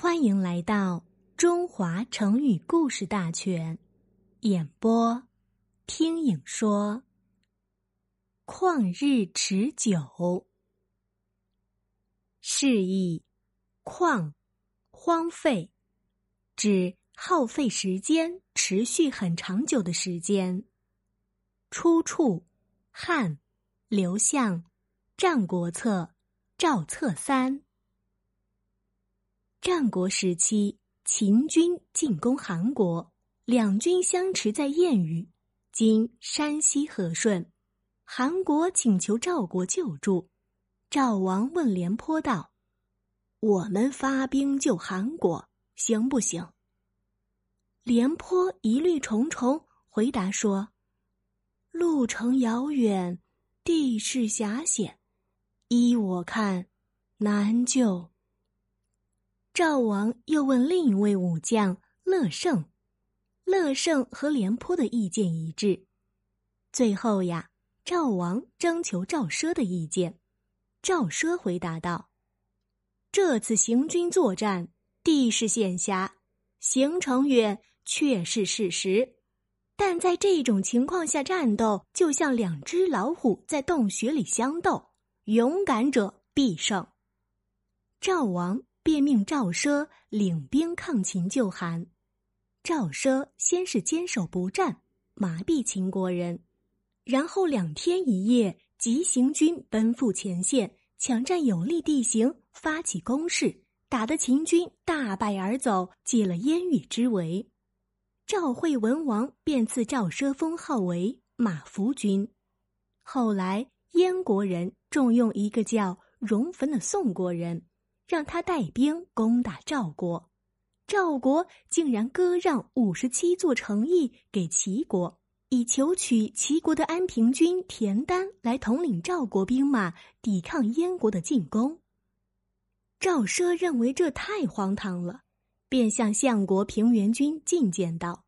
欢迎来到中华成语故事大全，演播听影说。旷日持久，示意旷荒废，指耗费时间、持续很长久的时间。出处：汉刘向《战国策》赵策三。战国时期，秦军进攻韩国，两军相持在燕羽（今山西和顺）。韩国请求赵国救助，赵王问廉颇道：“我们发兵救韩国，行不行？”廉颇疑虑重重，回答说：“路程遥远，地势狭险，依我看，难救。”赵王又问另一位武将乐胜，乐胜和廉颇的意见一致。最后呀，赵王征求赵奢的意见。赵奢回答道：“这次行军作战，地势险狭，行程远，确是事实。但在这种情况下战斗，就像两只老虎在洞穴里相斗，勇敢者必胜。”赵王。便命赵奢领兵抗秦救韩。赵奢先是坚守不战，麻痹秦国人，然后两天一夜急行军奔赴前线，抢占有利地形，发起攻势，打得秦军大败而走，解了燕豫之围。赵惠文王便赐赵奢封号为马服君。后来燕国人重用一个叫荣坟的宋国人。让他带兵攻打赵国，赵国竟然割让五十七座城邑给齐国，以求取齐国的安平君田丹来统领赵国兵马抵抗燕国的进攻。赵奢认为这太荒唐了，便向相国平原君进谏道：“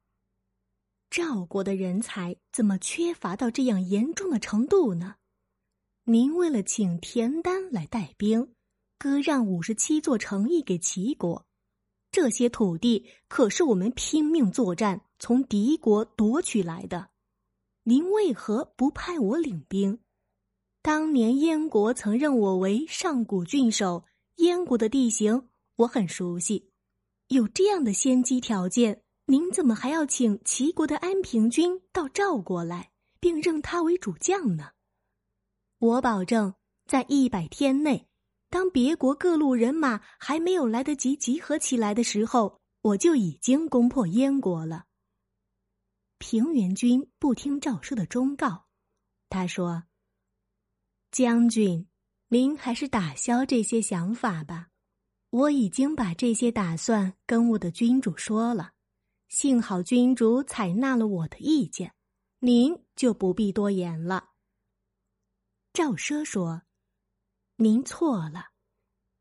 赵国的人才怎么缺乏到这样严重的程度呢？您为了请田丹来带兵。”割让五十七座城邑给齐国，这些土地可是我们拼命作战从敌国夺取来的。您为何不派我领兵？当年燕国曾任我为上古郡守，燕国的地形我很熟悉。有这样的先机条件，您怎么还要请齐国的安平君到赵国来，并任他为主将呢？我保证，在一百天内。当别国各路人马还没有来得及集合起来的时候，我就已经攻破燕国了。平原君不听赵奢的忠告，他说：“将军，您还是打消这些想法吧。我已经把这些打算跟我的君主说了，幸好君主采纳了我的意见，您就不必多言了。”赵奢说。您错了，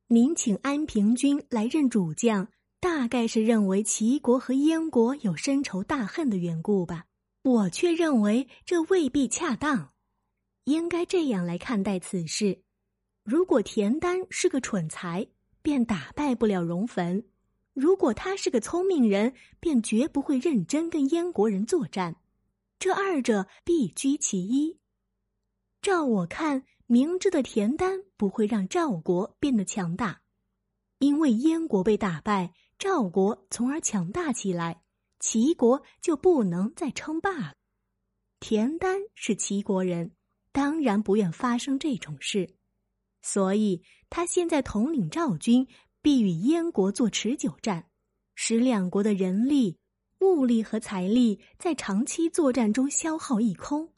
您请安平君来任主将，大概是认为齐国和燕国有深仇大恨的缘故吧？我却认为这未必恰当，应该这样来看待此事：如果田丹是个蠢材，便打败不了荣坟；如果他是个聪明人，便绝不会认真跟燕国人作战。这二者必居其一。照我看。明知的田丹不会让赵国变得强大，因为燕国被打败，赵国从而强大起来，齐国就不能再称霸了。田丹是齐国人，当然不愿发生这种事，所以他现在统领赵军，必与燕国做持久战，使两国的人力、物力和财力在长期作战中消耗一空。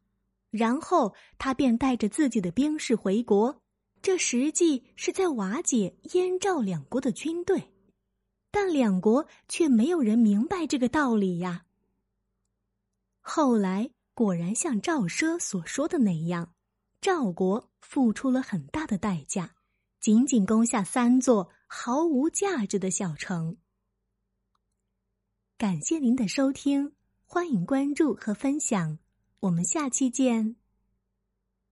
然后他便带着自己的兵士回国，这实际是在瓦解燕赵两国的军队，但两国却没有人明白这个道理呀。后来果然像赵奢所说的那样，赵国付出了很大的代价，仅仅攻下三座毫无价值的小城。感谢您的收听，欢迎关注和分享。我们下期见。